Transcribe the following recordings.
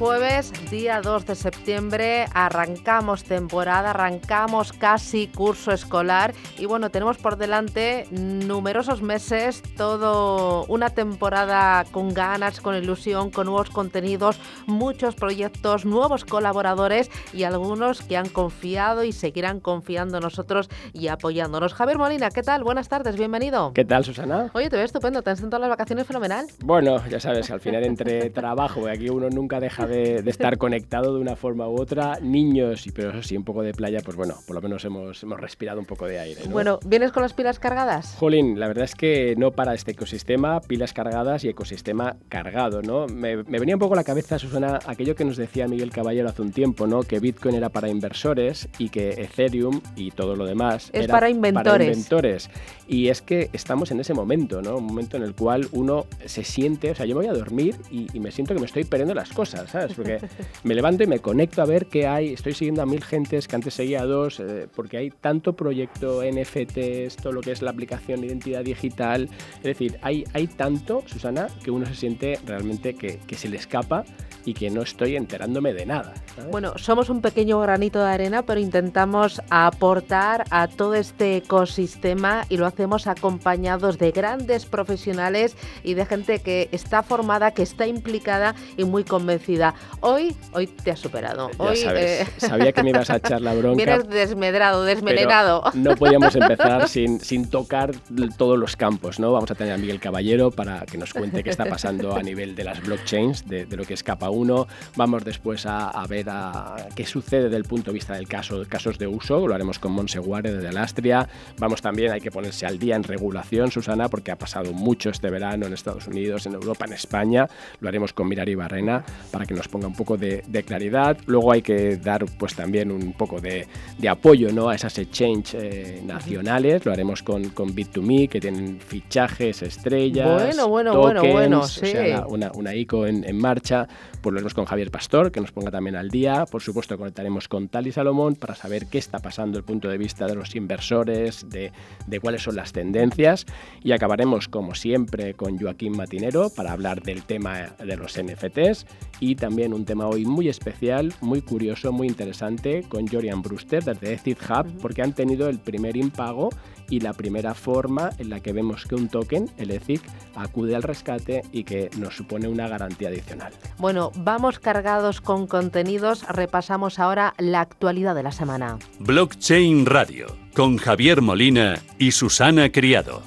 Jueves, día 2 de septiembre, arrancamos temporada, arrancamos casi curso escolar y bueno, tenemos por delante numerosos meses, todo una temporada con ganas, con ilusión, con nuevos contenidos, muchos proyectos, nuevos colaboradores y algunos que han confiado y seguirán confiando en nosotros y apoyándonos. Javier Molina, ¿qué tal? Buenas tardes, bienvenido. ¿Qué tal, Susana? Oye, te veo estupendo, te han sentado las vacaciones fenomenal. Bueno, ya sabes, al final entre trabajo y aquí uno nunca deja de, estar conectado de una forma u otra. Niños, y pero eso sí, un poco de playa, pues bueno, por lo menos hemos, hemos respirado un poco de aire. Bueno, ¿vienes con las pilas cargadas? Jolín, la verdad es que no para este ecosistema, pilas cargadas y ecosistema cargado, ¿no? Me, venía un poco a la cabeza, Susana, aquello que nos decía Miguel Caballero hace un tiempo, ¿no? Que Bitcoin era para inversores y que Ethereum y todo lo demás es era para inventores. Para inventores. Y es que estamos en ese momento, ¿no? Un momento en el cual uno se siente, o sea, yo me voy a dormir y, y me siento que me estoy perdiendo las cosas, ¿sabes? Porque me levanto y me conecto a ver qué hay. Estoy siguiendo a mil gentes que antes seguía a dos, eh, porque hay tanto proyecto, NFTs, todo lo que es la aplicación de identidad digital. Es decir, hay, hay tanto, Susana, que uno se siente realmente que, que se le escapa y que no estoy enterándome de nada. Bueno, somos un pequeño granito de arena, pero intentamos aportar a todo este ecosistema y lo hacemos acompañados de grandes profesionales y de gente que está formada, que está implicada y muy convencida. Hoy, hoy te has superado. hoy, eh, sabía que me ibas a echar la bronca. Vienes desmedrado, desmelenado. No podíamos empezar sin, sin tocar todos los campos, ¿no? Vamos a tener a Miguel Caballero para que nos cuente qué está pasando a nivel de las blockchains, de, de lo que es capa uno. Vamos después a, ver a, qué sucede desde el punto de vista del caso, casos de uso. Lo haremos con Monseguare desde Alastria. Vamos también, hay que ponerse al día en regulación, Susana, porque ha pasado mucho este verano en Estados Unidos, en Europa, en España. Lo haremos con Mirari Barrena para que nos ponga un poco de, claridad. Luego hay que dar pues también un poco de, apoyo ¿no? a esas exchange eh, nacionales. Lo haremos con, con Bit2Me, que tienen fichajes, estrellas. Bueno, bueno, bueno, bueno, sí. una, una ICO en, en marcha pues lo haremos con Javier Pastor, que nos ponga también al día. Por supuesto, conectaremos con Tali Salomón para saber qué está pasando desde el punto de vista de los inversores, de, de cuáles son las tendencias. Y acabaremos, como siempre, con Joaquín Matinero para hablar del tema de los NFTs y también un tema hoy muy especial, muy curioso, muy interesante con Jorian Brewster desde Ethid Hub, porque han tenido el primer impago y la primera forma en la que vemos que un token, el ETHIC, acude al rescate y que nos supone una garantía adicional. Bueno, vamos cargados con contenidos, repasamos ahora la actualidad de la semana. Blockchain Radio, con Javier Molina y Susana Criado.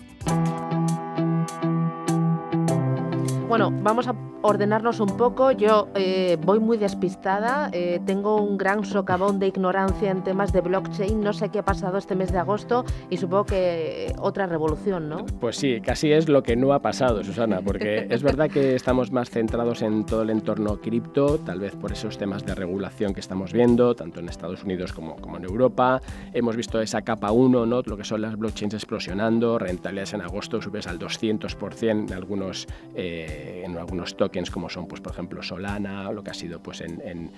Bueno, vamos a ordenarnos un poco. Yo eh, voy muy despistada, eh, tengo un gran socavón de ignorancia en temas de blockchain, no sé qué ha pasado este mes de agosto y supongo que otra revolución, ¿no? Pues sí, casi es lo que no ha pasado, Susana, porque es verdad que estamos más centrados en todo el entorno cripto, tal vez por esos temas de regulación que estamos viendo, tanto en Estados Unidos como, como en Europa. Hemos visto esa capa 1, ¿no? lo que son las blockchains explosionando, rentabilidades en agosto subes al 200% en algunos, eh, en algunos tokens como son, pues, por ejemplo, Solana, lo que ha sido pues, en, en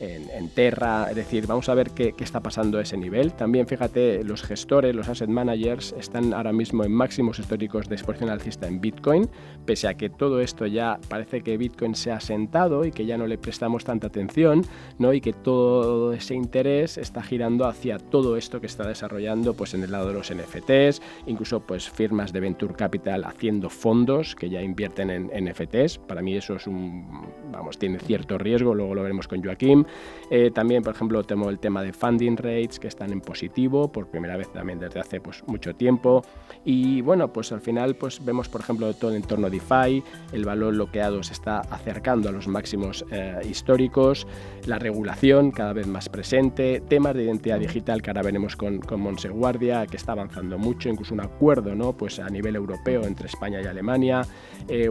en, Terra, es decir, vamos a ver qué, está pasando a ese nivel. También fíjate, los gestores, los asset managers están ahora mismo en máximos históricos de exposición alcista en Bitcoin, pese a que todo esto ya parece que Bitcoin se ha sentado y que ya no le prestamos tanta atención, ¿no? y que todo ese interés está girando hacia todo esto que está desarrollando pues, en el lado de los NFTs, incluso pues, firmas de Venture Capital haciendo fondos que ya invierten en NFTs. Para mí eso es un, vamos, tiene cierto riesgo, luego lo veremos con Joaquín. Eh, también, por ejemplo, tengo el tema de funding rates que están en positivo por primera vez también desde hace pues, mucho tiempo. Y bueno, pues al final pues, vemos, por ejemplo, todo el entorno DeFi, el valor bloqueado se está acercando a los máximos eh, históricos, la regulación cada vez más presente, temas de identidad digital que ahora veremos con, con Monseguardia, que está avanzando mucho, incluso un acuerdo ¿no? pues a nivel europeo entre España y Alemania, eh,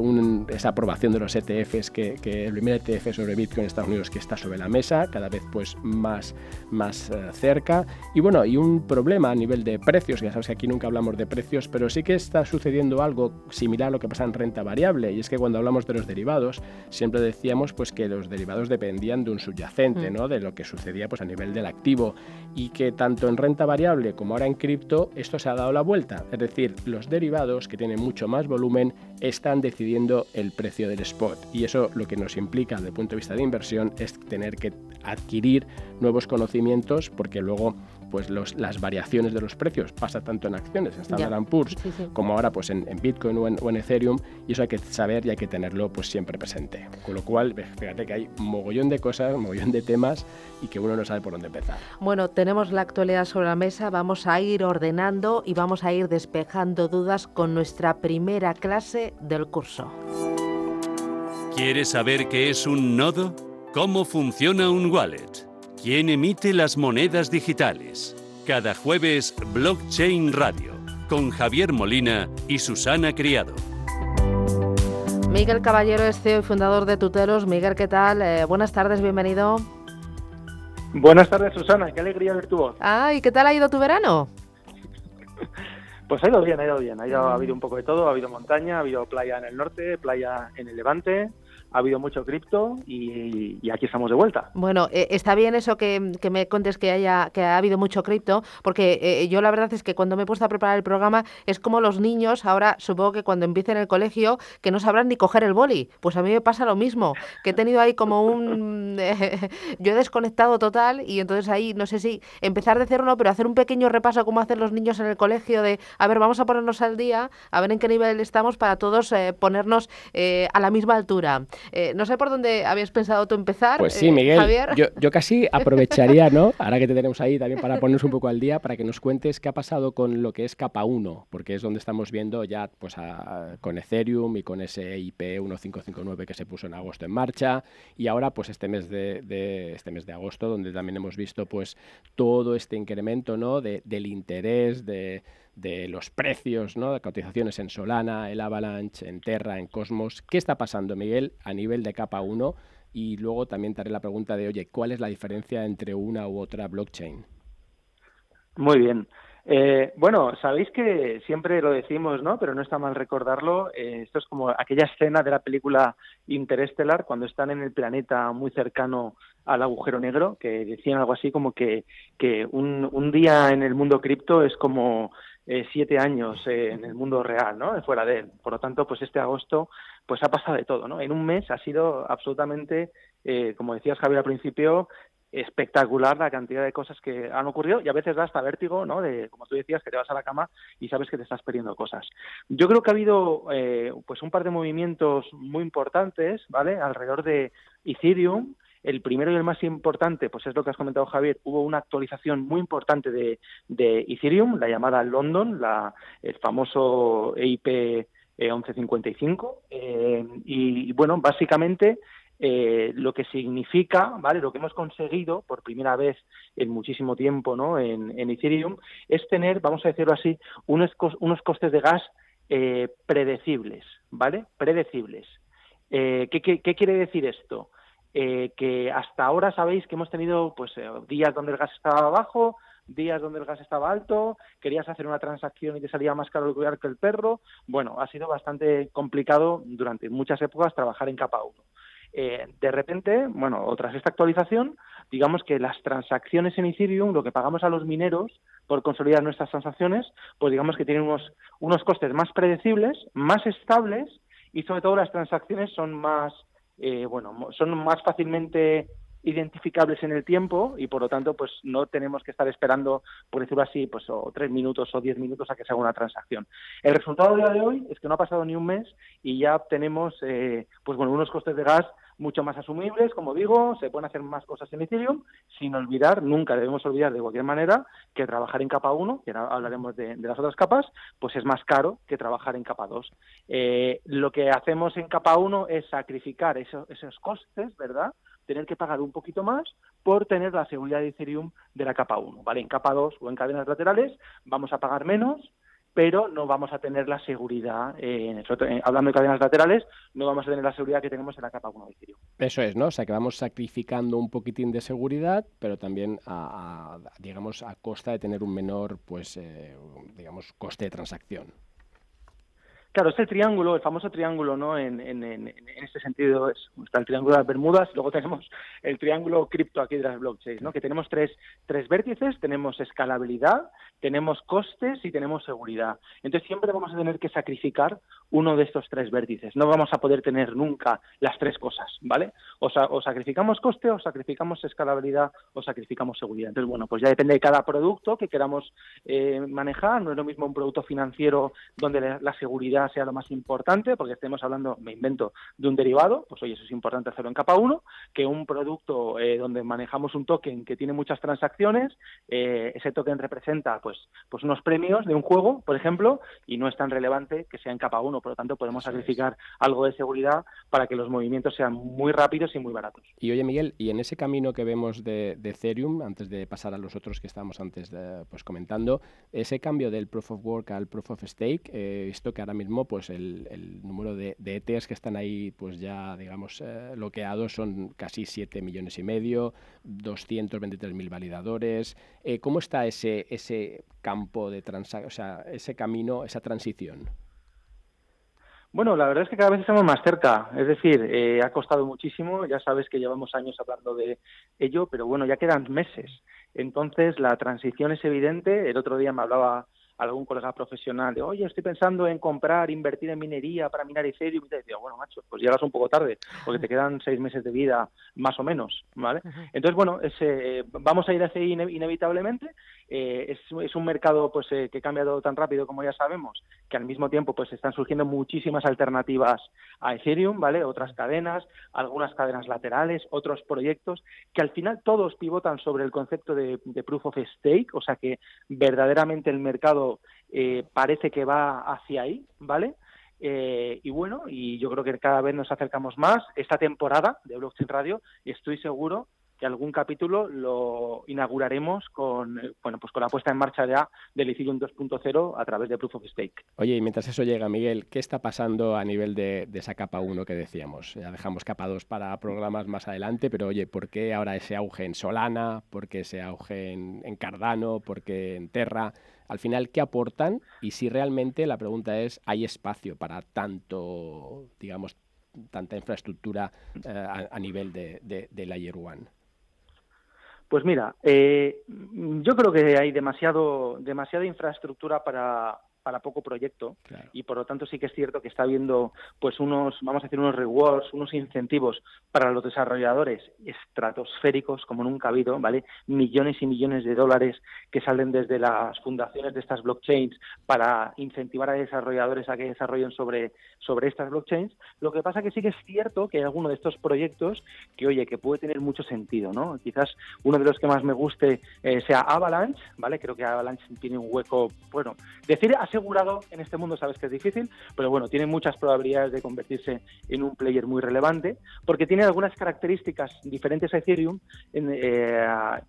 esa aprobación de los ETFs, que, que el primer ETF sobre Bitcoin en Estados Unidos que está sobre la mesa cada vez pues más, más eh, cerca. Y bueno, y un problema a nivel de precios, ya sabes que aquí nunca hablamos de precios, pero sí que está sucediendo algo similar a lo que pasa en renta variable, y es que cuando hablamos de los derivados, siempre decíamos pues que los derivados dependían de un subyacente, mm. ¿no? de lo que sucedía pues a nivel del activo, y que tanto en renta variable como ahora en cripto, esto se ha dado la vuelta. Es decir, los derivados que tienen mucho más volumen están decidiendo el precio del spot. Y eso lo que nos implica desde el punto de vista de inversión es tener que adquirir nuevos conocimientos porque luego pues las variaciones de los precios pasa tanto en acciones, en Standard Poor's, como ahora pues en, Bitcoin o en, Ethereum, y eso hay que saber y hay que tenerlo pues siempre presente. Con lo cual, fíjate que hay mogollón de cosas, mogollón de temas y que uno no sabe por dónde empezar. Bueno, tenemos la actualidad sobre la mesa, vamos a ir ordenando y vamos a ir despejando dudas con nuestra primera clase del curso. ¿Quieres saber qué es un nodo? ¿Cómo funciona un wallet? ¿Quién emite las monedas digitales? Cada jueves, Blockchain Radio, con Javier Molina y Susana Criado. Miguel Caballero es CEO y fundador de Tutelos. Miguel, ¿qué tal? Eh, buenas tardes, bienvenido. Buenas tardes, Susana. Qué alegría ver tu voz. Ah, ¿y qué tal ha ido tu verano? Pues ha ido bien, ha ido bien. Ha, ido, ha habido un poco de todo. Ha habido montaña, ha habido playa en el norte, playa en el levante ha habido mucho cripto y, aquí estamos de vuelta. Bueno, eh, está bien eso que, me contes que haya que ha habido mucho cripto, porque eh, yo la verdad es que cuando me he puesto a preparar el programa es como los niños, ahora supongo que cuando empiecen el colegio, que no sabrán ni coger el boli. Pues a mí me pasa lo mismo, que he tenido ahí como un... yo he desconectado total y entonces ahí no sé si empezar de cero no, pero hacer un pequeño repaso como hacen los niños en el colegio de, a ver, vamos a ponernos al día, a ver en qué nivel estamos para todos eh, ponernos a la misma altura. Eh, no sé por dónde habías pensado tú empezar. Pues sí, eh, Miguel. Yo, casi aprovecharía, ¿no? Ahora que te tenemos ahí también para ponernos un poco al día, para que nos cuentes qué ha pasado con lo que es capa 1, porque es donde estamos viendo ya pues con Ethereum y con ese IP 1559 que se puso en agosto en marcha y ahora pues este mes de, este mes de agosto donde también hemos visto pues todo este incremento, ¿no? del interés de de los precios ¿no? de cotizaciones en Solana, el Avalanche, en Terra, en Cosmos. ¿Qué está pasando, Miguel, a nivel de capa 1? Y luego también te haré la pregunta de, oye, ¿cuál es la diferencia entre una u otra blockchain? Muy bien. Eh, bueno, sabéis que siempre lo decimos, ¿no? Pero no está mal recordarlo. Eh, esto es como aquella escena de la película Interestelar, cuando están en el planeta muy cercano al agujero negro, que decían algo así como que, que un, un día en el mundo cripto es como eh, siete años eh, en el mundo real, ¿no? Fuera de él. Por lo tanto, pues este agosto, pues ha pasado de todo, ¿no? En un mes ha sido absolutamente, eh, como decías Javier al principio, espectacular la cantidad de cosas que han ocurrido y a veces da hasta vértigo, ¿no? De, como tú decías, que te vas a la cama y sabes que te estás perdiendo cosas. Yo creo que ha habido, pues un par de movimientos muy importantes, ¿vale? Alrededor de Ethereum, el primero y el más importante, pues es lo que has comentado Javier, hubo una actualización muy importante de, Ethereum, la llamada London, la, el famoso EIP 1155, eh, eh, y, bueno, básicamente eh, lo que significa, ¿vale? Lo que hemos conseguido por primera vez en muchísimo tiempo, ¿no? En, Ethereum es tener, vamos a decirlo así, unos, unos costes de gas predecibles, ¿vale? Predecibles. ¿qué, qué, quiere decir esto? Eh, que hasta ahora sabéis que hemos tenido pues eh, días donde el gas estaba bajo, días donde el gas estaba alto, querías hacer una transacción y te salía más caro el cuidar que el perro. Bueno, ha sido bastante complicado durante muchas épocas trabajar en capa 1. Eh, de repente, bueno, tras esta actualización, digamos que las transacciones en Ethereum, lo que pagamos a los mineros por consolidar nuestras transacciones, pues digamos que tienen unos, unos costes más predecibles, más estables y sobre todo las transacciones son más eh, bueno, son más fácilmente identificables en el tiempo y por lo tanto pues no tenemos que estar esperando por decirlo así pues o tres minutos o diez minutos a que se haga una transacción. El resultado de hoy es que no ha pasado ni un mes y ya tenemos eh, pues bueno unos costes de gas mucho más asumibles, como digo, se pueden hacer más cosas en Ethereum, sin olvidar, nunca debemos olvidar de cualquier manera que trabajar en capa 1, que ahora hablaremos de, las otras capas, pues es más caro que trabajar en capa 2. Eh, lo que hacemos en capa 1 es sacrificar esos, esos costes, ¿verdad? tener que pagar un poquito más por tener la seguridad de Ethereum de la capa 1, ¿vale? En capa 2 o en cadenas laterales vamos a pagar menos, pero no vamos a tener la seguridad, eh, hablando de cadenas laterales, no vamos a tener la seguridad que tenemos en la capa 1 de Ethereum. Eso es, ¿no? O sea, que vamos sacrificando un poquitín de seguridad, pero también a, digamos, a costa de tener un menor, pues, eh, digamos, coste de transacción. Claro, es el triángulo, el famoso triángulo, ¿no? En, en, este sentido es, está el triángulo de las Bermudas, luego tenemos el triángulo cripto aquí de las blockchains, ¿no? Que tenemos tres, tres vértices, tenemos escalabilidad, tenemos costes y tenemos seguridad. Entonces siempre vamos a tener que sacrificar uno de estos tres vértices. No vamos a poder tener nunca las tres cosas, ¿vale? O, o sacrificamos coste, o sacrificamos escalabilidad, o sacrificamos seguridad. Entonces, bueno, pues ya depende de cada producto que queramos eh, manejar. No es lo mismo un producto financiero donde la seguridad sea lo más importante, porque estemos hablando, me invento, de un derivado, pues oye, eso es importante hacerlo en capa 1, que un producto eh, donde manejamos un token que tiene muchas transacciones, eh, ese token representa pues, pues unos premios de un juego, por ejemplo, y no es tan relevante que sea en capa 1, por lo tanto podemos sacrificar algo de seguridad para que los movimientos sean muy rápidos y muy baratos. Y oye Miguel, y en ese camino que vemos de, Ethereum, antes de pasar a los otros que estábamos antes pues comentando, ese cambio del Proof of Work al Proof of Stake, eh, esto que ahora mismo pues el, número de, de, ETs que están ahí pues ya digamos eh, bloqueados son casi 7 millones y medio, 223.000 validadores. Eh, ¿Cómo está ese, ese campo de transacción, o sea, ese camino, esa transición? Bueno, la verdad es que cada vez estamos más cerca. Es decir, eh, ha costado muchísimo. Ya sabes que llevamos años hablando de ello, pero bueno, ya quedan meses. Entonces, la transición es evidente. El otro día me hablaba algún colega profesional de, oye, estoy pensando en comprar, invertir en minería para minar Ethereum, y te decía, bueno, macho, pues llegas un poco tarde, porque te quedan seis meses de vida, más o menos, ¿vale? Entonces, bueno, ese, vamos a ir hacia ahí inevitablemente, eh, es, un mercado pues eh, que cambia todo tan rápido como ya sabemos, que al mismo tiempo pues están surgiendo muchísimas alternativas a Ethereum, ¿vale? Otras cadenas, algunas cadenas laterales, otros proyectos, que al final todos pivotan sobre el concepto de, de proof of stake, o sea que verdaderamente el mercado eh, parece que va hacia ahí, ¿vale? Eh, y bueno, y yo creo que cada vez nos acercamos más. Esta temporada de Blockchain Radio, estoy seguro que algún capítulo lo inauguraremos con eh, bueno pues con la puesta en marcha ya del Ethereum 2.0 a través de Proof of Stake. Oye, y mientras eso llega, Miguel, ¿qué está pasando a nivel de, esa capa 1 que decíamos? Ya dejamos capa 2 para programas más adelante, pero oye, ¿por qué ahora ese auge en Solana? ¿Por qué ese auge en Cardano? ¿Por qué en Terra? Al final, ¿qué aportan? Y si realmente la pregunta es, ¿hay espacio para tanto, digamos, tanta infraestructura eh, a, nivel de, de, de 1? Pues mira, eh, yo creo que hay demasiado, demasiada infraestructura para, para poco proyecto y por lo tanto sí que es cierto que está habiendo pues unos vamos a decir unos rewards unos incentivos para los desarrolladores estratosféricos como nunca ha habido vale millones y millones de dólares que salen desde las fundaciones de estas blockchains para incentivar a desarrolladores a que desarrollen sobre sobre estas blockchains. Lo que pasa que sí que es cierto que hay alguno de estos proyectos que oye que puede tener mucho sentido no quizás uno de los que más me guste eh, sea Avalanche vale creo que Avalanche tiene un hueco bueno decir asegurado en este mundo sabes que es difícil, pero bueno, tiene muchas probabilidades de convertirse en un player muy relevante, porque tiene algunas características diferentes a Ethereum eh,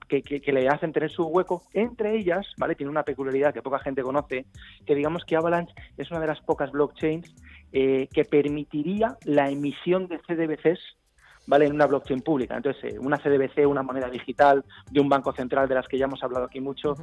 que, le hacen tener su hueco. Entre ellas, ¿vale? Tiene una peculiaridad que poca gente conoce, que digamos que Avalanche es una de las pocas blockchains eh, que permitiría la emisión de CDBCs ¿vale? En una blockchain pública. Entonces, eh, una CDBC, una moneda digital de un banco central de las que ya hemos hablado aquí mucho,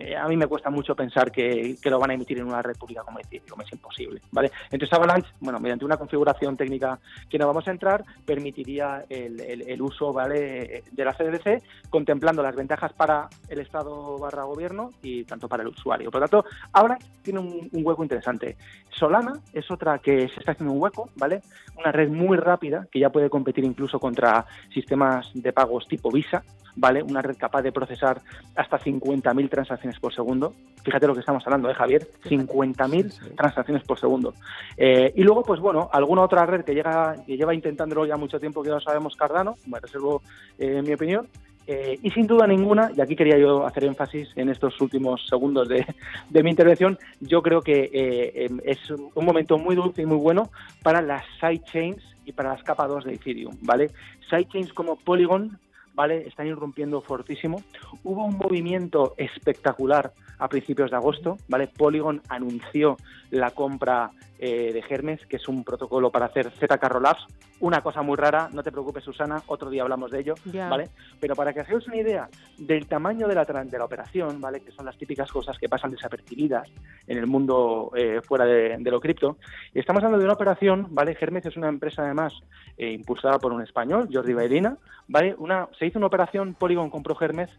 eh, a mí me cuesta mucho pensar que, lo van a emitir en una red pública como Ethereum, es imposible, ¿vale? Entonces, Avalanche, bueno, mediante una configuración técnica que no vamos a entrar, permitiría el, uso, ¿vale?, de la CDBC, contemplando las ventajas para el Estado barra gobierno y tanto para el usuario. Por lo tanto, ahora tiene un, un hueco interesante. Solana es otra que se está haciendo un hueco, ¿vale? Una red muy rápida que ya puede competir incluso incluso contra sistemas de pagos tipo Visa, ¿vale? Una red capaz de procesar hasta 50.000 transacciones por segundo. Fíjate lo que estamos hablando, ¿eh, Javier? 50.000 transacciones por segundo. Eh, y luego, pues bueno, alguna otra red que, llega, que lleva intentándolo ya mucho tiempo, que ya sabemos, Cardano, me reservo eh, mi opinión, eh, y sin duda ninguna, y aquí quería yo hacer énfasis en estos últimos segundos de, mi intervención, yo creo que eh, em, es un momento muy dulce y muy bueno para las sidechains y para las capas 2 de Ethereum, ¿vale? Sidechains como Polygon, ¿vale? Están irrumpiendo fortísimo. Hubo un movimiento espectacular a principios de agosto, ¿vale? Polygon anunció la compra eh, de Hermes, que es un protocolo para hacer ZK Rollups. Una cosa muy rara, no te preocupes, Susana, otro día hablamos de ello, ¿vale? Pero para que hagáis una idea del tamaño de la, de la operación, ¿vale? Que son las típicas cosas que pasan desapercibidas en el mundo eh, fuera de, lo cripto. Y estamos hablando de una operación, ¿vale? Hermes es una empresa además eh, impulsada por un español, Jordi Bailina, ¿vale? Una, se hizo una operación, Polygon compró Hermes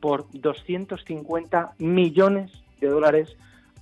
por 250 millones de dólares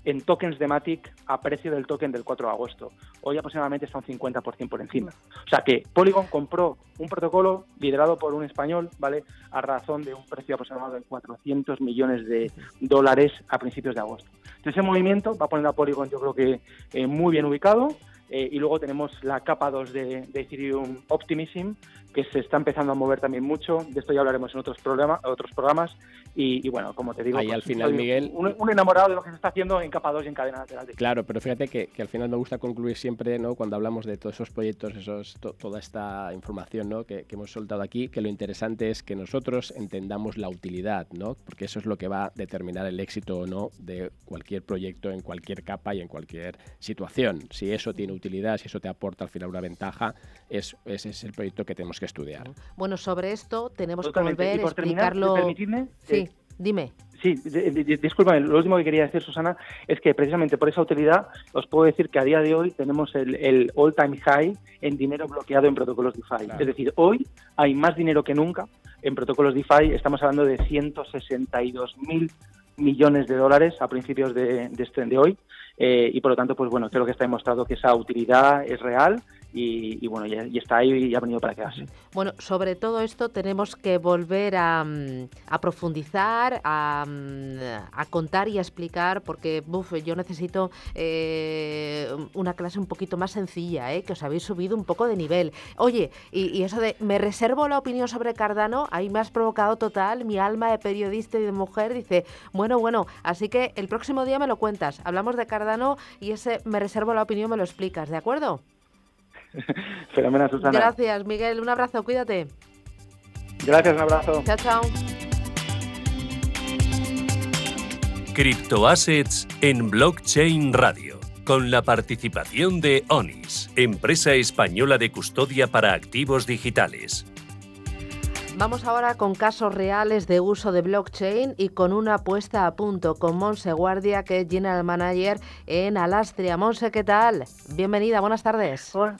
en tokens de Matic a precio del token del 4 de agosto. Hoy aproximadamente está un 50% por encima. O sea que Polygon compró un protocolo liderado por un español, ¿vale? A razón de un precio aproximado de 400 millones de dólares a principios de agosto. Entonces ese movimiento va a poner a Polygon yo creo que eh, muy bien ubicado eh, y luego tenemos la capa 2 de, de, Ethereum Optimism, que se está empezando a mover también mucho. De esto ya hablaremos en otros, programas otros programas. Y, bueno, como te digo, Ahí al pues, final, Miguel... Un, enamorado de lo que se está haciendo en capa 2 y en cadena lateral. Claro, pero fíjate que, que, al final me gusta concluir siempre, ¿no? cuando hablamos de todos esos proyectos, esos, toda esta información ¿no? que, que, hemos soltado aquí, que lo interesante es que nosotros entendamos la utilidad, ¿no? porque eso es lo que va a determinar el éxito o no de cualquier proyecto en cualquier capa y en cualquier situación. Si eso tiene utilidad, si eso te aporta al final una ventaja, es, ese es el proyecto que tenemos que estudiar. Bueno, sobre esto tenemos que volver a explicarlo. permitirme, sí, eh, dime. Sí, discúlpame, lo último que quería decir, Susana, es que precisamente por esa utilidad os puedo decir que a día de hoy tenemos el, all-time high en dinero bloqueado en protocolos DeFi. Es decir, hoy hay más dinero que nunca en protocolos DeFi. Estamos hablando de 162 mil millones de dólares a principios de, de, este, de hoy eh, y por lo tanto pues bueno creo que está demostrado que esa utilidad es real y, bueno, ya, está ahí y ha venido para quedarse. Bueno, sobre todo esto tenemos que volver a, mm, profundizar, mm, a, contar y a explicar, porque yo necesito eh, una clase un poquito más sencilla, ¿eh? que os habéis subido un poco de nivel. Oye, y, eso de me reservo la opinión sobre Cardano, ahí me has provocado total, mi alma de periodista y de mujer dice, bueno, bueno, así que el próximo día me lo cuentas, hablamos de Cardano y ese me reservo la opinión me lo explicas, ¿de acuerdo? Fenomenal, Susana. Gracias, Miguel. Un abrazo, cuídate. Gracias, un abrazo. Chao, chao. Criptoassets en Blockchain Radio, con la participación de ONIS, empresa española de custodia para activos digitales. Vamos ahora con casos reales de uso de blockchain y con una puesta a punto con Monse Guardia, que es General Manager en Alastria. Monse, ¿qué tal? Bienvenida, buenas tardes. Hola,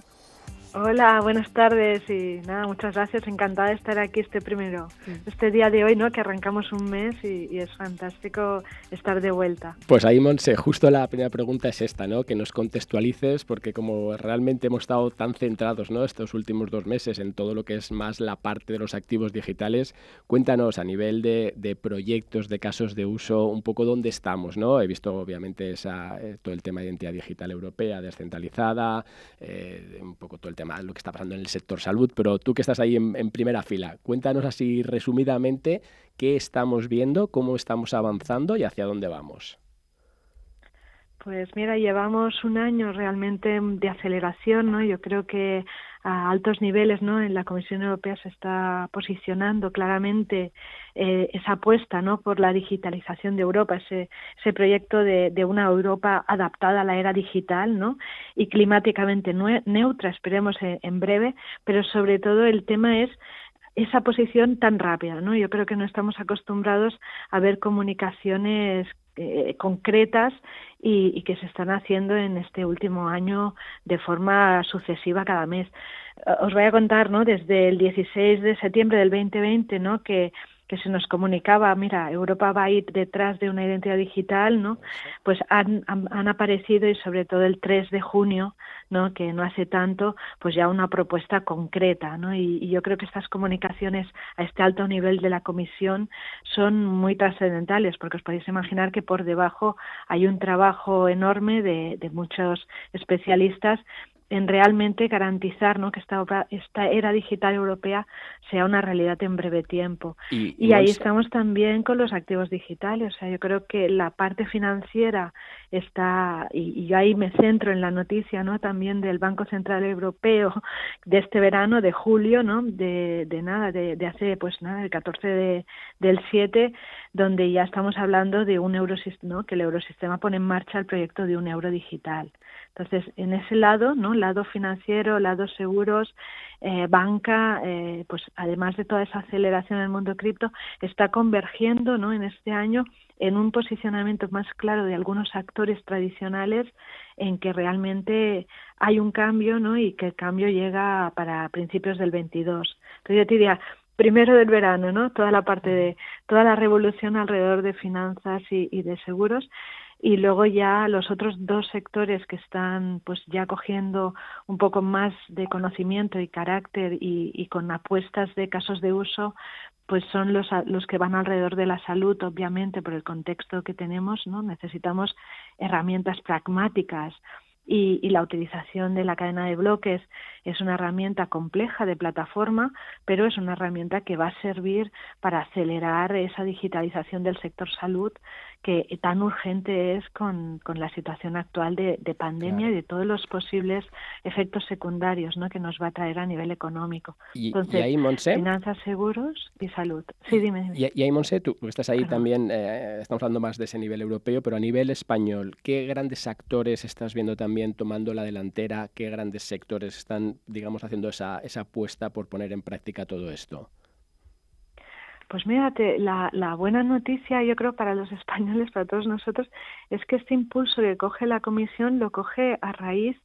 buenas tardes y nada, muchas gracias. Encantada de estar aquí este primero, este día de hoy, ¿no? Que arrancamos un mes y, es fantástico estar de vuelta. Pues ahí, Monse, justo la primera pregunta es esta, ¿no? Que nos contextualices, porque como realmente hemos estado tan centrados, ¿no? Estos últimos dos meses en todo lo que es más la parte de los activos digitales, cuéntanos a nivel de, proyectos, de casos de uso, un poco dónde estamos, ¿no? He visto obviamente esa, eh, todo el tema de identidad digital europea descentralizada, eh, un poco todo el tema lo que está pasando en el sector salud, pero tú que estás ahí en, primera fila, cuéntanos así resumidamente qué estamos viendo, cómo estamos avanzando y hacia dónde vamos. Pues mira, llevamos un año realmente de aceleración, ¿no? Yo creo que a altos niveles, ¿no? En la Comisión Europea se está posicionando claramente eh, esa apuesta, ¿no? Por la digitalización de Europa, ese, proyecto de, de, una Europa adaptada a la era digital, ¿no? Y climáticamente neutra, esperemos en, en breve, pero sobre todo el tema es esa posición tan rápida, ¿no? Yo creo que no estamos acostumbrados a ver comunicaciones eh, concretas y, y, que se están haciendo en este último año de forma sucesiva cada mes. Eh, os voy a contar, ¿no? Desde el 16 de septiembre del 2020, ¿no? Que que se nos comunicaba, mira, Europa va a ir detrás de una identidad digital, ¿no? Pues han, han, aparecido y sobre todo el 3 de junio, ¿no? Que no hace tanto, pues ya una propuesta concreta, ¿no? Y, yo creo que estas comunicaciones a este alto nivel de la Comisión son muy trascendentales, porque os podéis imaginar que por debajo hay un trabajo enorme de, de muchos especialistas en realmente garantizar ¿no? que esta, esta era digital europea sea una realidad en breve tiempo. Y, ahí estamos también con los activos digitales. O sea, yo creo que la parte financiera está, y, yo ahí me centro en la noticia ¿no? también del Banco Central Europeo de este verano, de julio, ¿no? de, de nada, de, de hace pues nada, el 14 de, del 7, donde ya estamos hablando de un eurosistema, ¿no? que el eurosistema pone en marcha el proyecto de un euro digital. Entonces, en ese lado, ¿no? Lado financiero, lado seguros, eh, banca, eh, pues además de toda esa aceleración en el mundo cripto, está convergiendo, ¿no? En este año en un posicionamiento más claro de algunos actores tradicionales en que realmente hay un cambio, ¿no? Y que el cambio llega para principios del 22. Entonces yo te diría, primero del verano, ¿no? Toda la parte de toda la revolución alrededor de finanzas y, y de seguros y luego ya los otros dos sectores que están pues ya cogiendo un poco más de conocimiento y carácter y, con apuestas de casos de uso pues son los, los que van alrededor de la salud, obviamente, por el contexto que tenemos, ¿no? Necesitamos herramientas pragmáticas y, y, la utilización de la cadena de bloques es una herramienta compleja de plataforma, pero es una herramienta que va a servir para acelerar esa digitalización del sector salud que tan urgente es con, con la situación actual de, de pandemia y de todos los posibles efectos secundarios ¿no? que nos va a traer a nivel económico. Y, Entonces, ahí, finanzas, seguros y salud. Sí, dime. Y, ahí, Monse, tú estás ahí también, eh, estamos hablando más de ese nivel europeo, pero a nivel español, ¿qué grandes actores estás viendo también tomando la delantera? ¿Qué grandes sectores están, digamos, haciendo esa, esa apuesta por poner en práctica todo esto? Pues mírate, la, la buena noticia yo creo para los españoles, para todos nosotros, es que este impulso que coge la comisión lo coge a raíz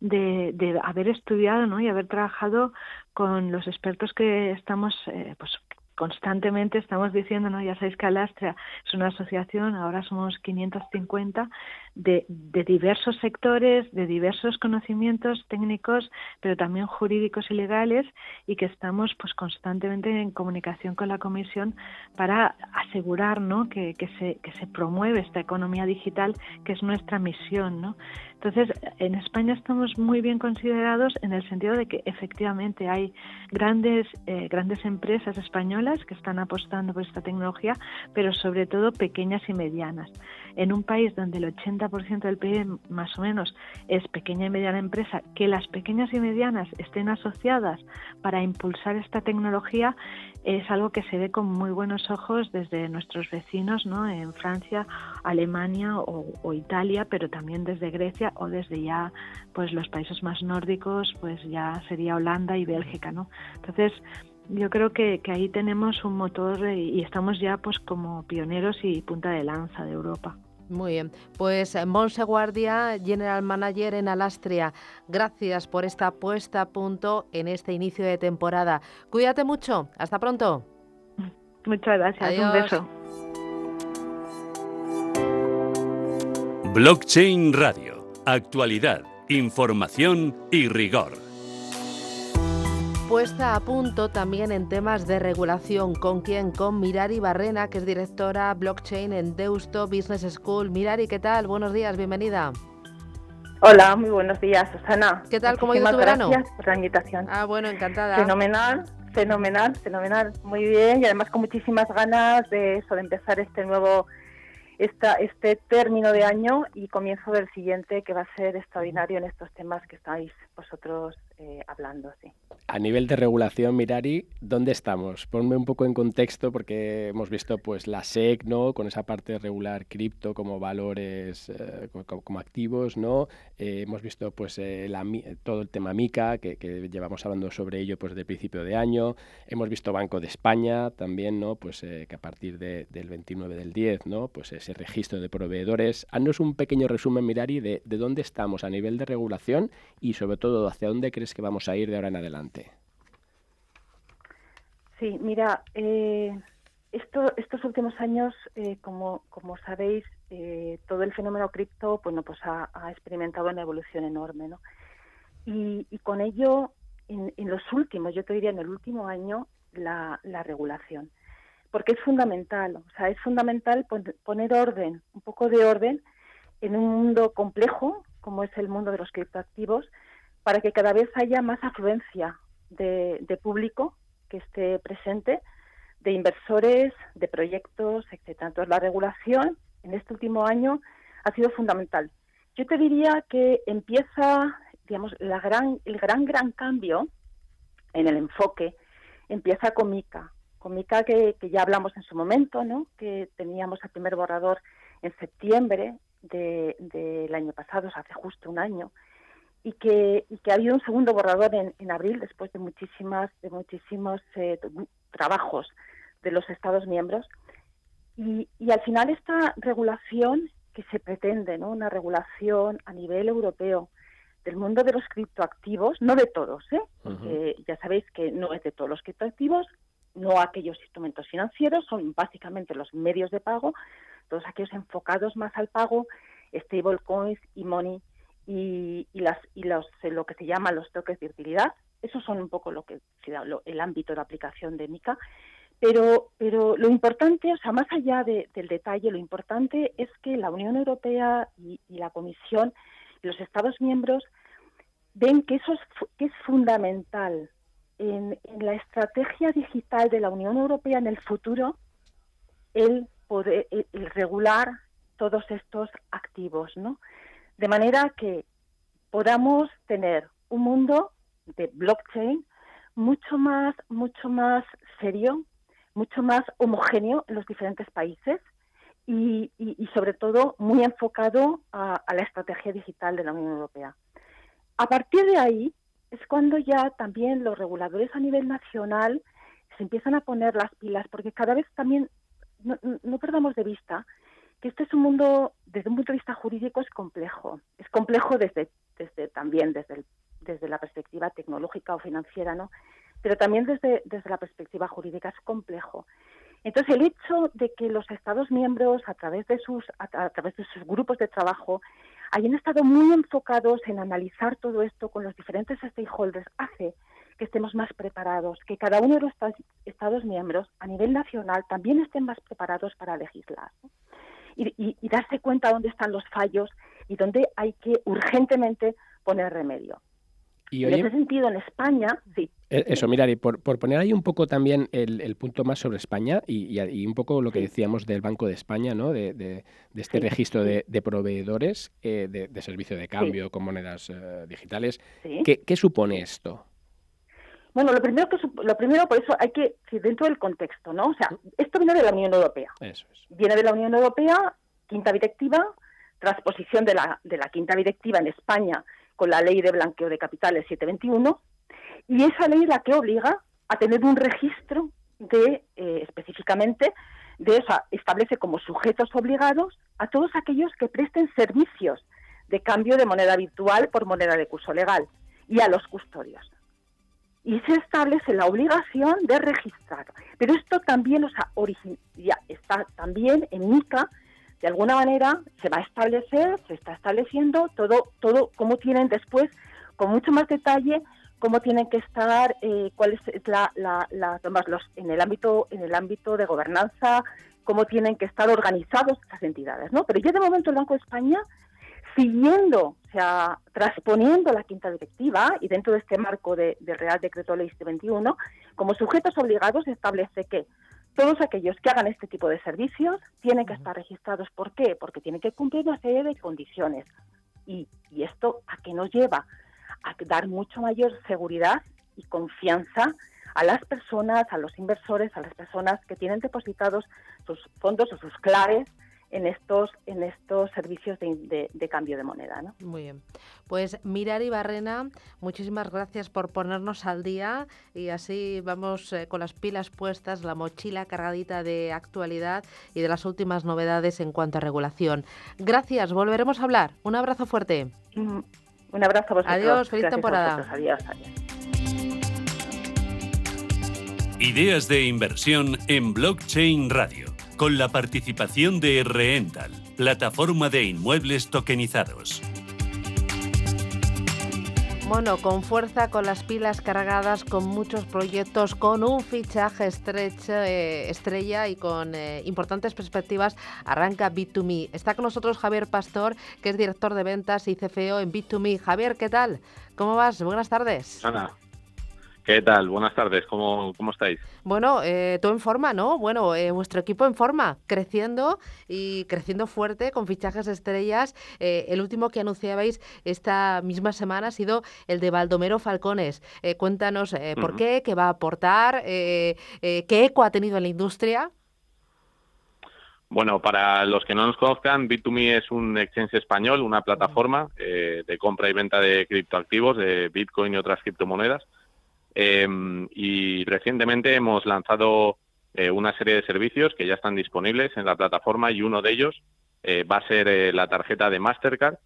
de, de haber estudiado ¿no? y haber trabajado con los expertos que estamos eh, pues constantemente estamos diciendo, ¿no? ya sabéis que Alastria es una asociación, ahora somos 550, de, diversos sectores, de diversos conocimientos técnicos, pero también jurídicos y legales, y que estamos pues constantemente en comunicación con la Comisión para asegurar ¿no? que, que, se, que se promueve esta economía digital, que es nuestra misión. ¿no? Entonces, en España estamos muy bien considerados en el sentido de que efectivamente hay grandes, eh, grandes empresas españolas que están apostando por esta tecnología, pero sobre todo pequeñas y medianas. En un país donde el 80% del PIB más o menos es pequeña y mediana empresa, que las pequeñas y medianas estén asociadas para impulsar esta tecnología es algo que se ve con muy buenos ojos desde nuestros vecinos, ¿no? En Francia, Alemania o, o Italia, pero también desde Grecia o desde ya pues los países más nórdicos, pues ya sería Holanda y Bélgica, ¿no? Entonces, yo creo que, que ahí tenemos un motor y estamos ya pues como pioneros y punta de lanza de Europa. Muy bien, pues Monse Guardia, General Manager en Alastria, gracias por esta puesta a punto en este inicio de temporada. Cuídate mucho, hasta pronto. Muchas gracias, un beso. Blockchain Radio Actualidad, información y rigor. Puesta a punto también en temas de regulación. ¿Con quién? Con Mirari Barrena, que es directora blockchain en Deusto Business School. Mirari, ¿qué tal? Buenos días, bienvenida. Hola, muy buenos días, Susana. ¿Qué tal? ¿Cómo ha ido tu verano? Gracias por la invitación. Ah, bueno, encantada. Fenomenal, fenomenal, fenomenal. Muy bien y además con muchísimas ganas de eso, de empezar este nuevo esta, este término de año y comienzo del siguiente que va a ser extraordinario en estos temas que estáis vosotros eh, hablando. Sí. A nivel de regulación, Mirari, ¿dónde estamos? Ponme un poco en contexto porque hemos visto pues la SEC, ¿no? Con esa parte regular cripto como valores, eh, como, activos, ¿no? Eh, hemos visto pues todo el tema MICA, que, llevamos hablando sobre ello pues desde principio de año. Hemos visto Banco de España también, ¿no? Pues que a partir de, del 29 del 10, ¿no? Pues ese registro de proveedores. Haznos un pequeño resumen, Mirari, de, de dónde estamos a nivel de regulación y sobre todo hacia dónde crees que vamos a ir de ahora en adelante. Sí, mira, eh, esto, estos últimos años, eh, como, como sabéis, eh, todo el fenómeno cripto bueno, pues ha, experimentado una evolución enorme. ¿no? Y, con ello, en, los últimos, yo te diría en el último año, la regulación porque es fundamental, o sea, es fundamental poner orden, un poco de orden en un mundo complejo como es el mundo de los criptoactivos, para que cada vez haya más afluencia de, público que esté presente, de inversores, de proyectos, etc. Entonces, la regulación en este último año ha sido fundamental. Yo te diría que empieza, digamos, la gran, el gran, gran cambio en el enfoque empieza con Mica. Con Mica que, ya hablamos en su momento, ¿no? que teníamos el primer borrador en septiembre del año pasado, hace justo un año, y que, y que ha habido un segundo borrador en, en abril después de muchísimas de muchísimos eh, trabajos de los Estados miembros y, y, al final esta regulación que se pretende, ¿no? Una regulación a nivel europeo del mundo de los criptoactivos, no de todos, ¿eh? ya sabéis que no es de todos los criptoactivos, no aquellos instrumentos financieros, son básicamente los medios de pago, todos aquellos enfocados más al pago, stablecoins y money y, las y los lo que se llaman los toques de utilidad. Esos son un poco lo que el ámbito de aplicación de MICA. Pero, pero lo importante, o sea, más allá del detalle, lo importante es que la Unión Europea y, la Comisión y los Estados miembros ven que eso es, que es fundamental en, la estrategia digital de la Unión Europea en el futuro, el poder el regular todos estos activos, ¿no? De manera que podamos tener un mundo de blockchain mucho más, mucho más serio, mucho más homogéneo en los diferentes países y, sobre todo muy enfocado a, la estrategia digital de la Unión Europea. A partir de ahí es cuando ya también los reguladores a nivel nacional se empiezan a poner las pilas, porque cada vez también no perdamos de vista que este es un mundo, desde un punto de vista jurídico, es complejo. Es complejo desde, desde también desde, la perspectiva tecnológica o financiera, ¿no? Pero también desde, desde la perspectiva jurídica es complejo. Entonces, el hecho de que los Estados miembros, a través de sus, a, través de sus grupos de trabajo, hayan estado muy enfocados en analizar todo esto con los diferentes stakeholders, hace que estemos más preparados, que cada uno de los Estados miembros a nivel nacional también estén más preparados para legislar y, darse cuenta dónde están los fallos y dónde hay que urgentemente poner remedio. Y en ese sentido, en España, sí. E, eso, mirar, y por, poner ahí un poco también el, punto más sobre España y, un poco lo que decíamos del Banco de España, ¿no? de, este registro de, proveedores eh, de, servicio de cambio con monedas eh, digitales. ¿Qué, supone esto? Bueno, lo primero que lo primero por eso hay que dentro del contexto, ¿no? O sea, esto viene de la Unión Europea. Eso es. Viene de la Unión Europea, quinta directiva, transposición de la de la quinta directiva en España con la ley de blanqueo de capitales 721 y esa ley la que obliga a tener un registro de eh, específicamente de esa establece como sujetos obligados a todos aquellos que presten servicios de cambio de moneda virtual por moneda de curso legal y a los custodios y se establece la obligación de registrar. Pero esto también, o sea, ya está también en MICA, de alguna manera se va a establecer, se está estableciendo todo, todo cómo tienen después, con mucho más detalle, cómo tienen que estar, eh, cuál es la, la, los, en el ámbito, en el ámbito de gobernanza, cómo tienen que estar organizados estas entidades, ¿no? Pero ya de momento el Banco de España siguiendo, o sea, transponiendo la quinta directiva y dentro de este marco de, del Real Decreto Ley 21, como sujetos obligados establece que todos aquellos que hagan este tipo de servicios tienen que estar registrados. ¿Por qué? Porque tienen que cumplir una serie de condiciones. Y, y esto a qué nos lleva? A dar mucho mayor seguridad y confianza a las personas, a los inversores, a las personas que tienen depositados sus fondos o sus claves en estos, en estos servicios de, cambio de moneda. ¿no? Muy bien. Pues Mirari Barrena, muchísimas gracias por ponernos al día y así vamos eh, con las pilas puestas, la mochila cargadita de actualidad y de las últimas novedades en cuanto a regulación. Gracias, volveremos a hablar. Un abrazo fuerte. Mm, un abrazo a vosotros. Adiós, feliz temporada. Adiós, adiós. Ideas de inversión en Blockchain Radio con la participación de Reental, plataforma de inmuebles tokenizados. Bueno, con fuerza, con las pilas cargadas, con muchos proyectos, con un fichaje estrecho, eh, estrella y con eh, importantes perspectivas, arranca Bit2Me. Está con nosotros Javier Pastor, que es director de ventas y CFO en Bit2Me. Javier, ¿qué tal? ¿Cómo vas? Buenas tardes. Ana, ¿Qué tal? Buenas tardes, ¿cómo, cómo estáis? Bueno, eh, todo en forma, ¿no? Bueno, eh, vuestro equipo en forma, creciendo y creciendo fuerte con fichajes estrellas. Eh, el último que anunciabais esta misma semana ha sido el de Baldomero Falcones. Eh, cuéntanos por qué, qué va a aportar, qué eco ha tenido en la industria. Bueno, para los que no nos conozcan, Bit2Me es un exchange español, una plataforma de compra y venta de criptoactivos, de Bitcoin y otras criptomonedas Em, y recientemente hemos lanzado eh, una serie de servicios que ya están disponibles en la plataforma y uno de ellos eh, va a ser eh, la tarjeta de Mastercard.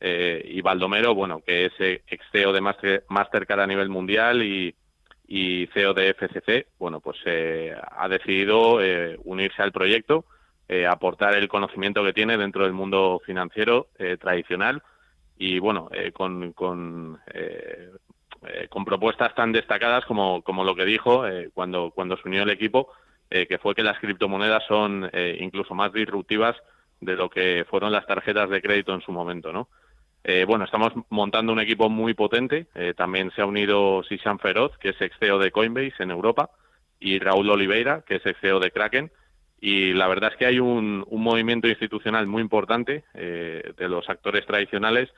y Baldomero, bueno, que es ex CEO de Mastercard a nivel mundial y, y CEO de FCC, bueno, pues ha decidido unirse al proyecto, aportar el conocimiento que tiene dentro del mundo financiero tradicional y, bueno, con, con eh, con propuestas tan destacadas como, como lo que dijo eh, cuando, cuando se unió el equipo, eh, que fue que las criptomonedas son incluso más disruptivas de lo que fueron las tarjetas de crédito en su momento, ¿no? bueno, estamos montando un equipo muy potente. también se ha unido Sishan Feroz, que es ex CEO de Coinbase en Europa, y Raúl Oliveira, que es ex CEO de Kraken. Y la verdad es que hay un, un movimiento institucional muy importante de los actores tradicionales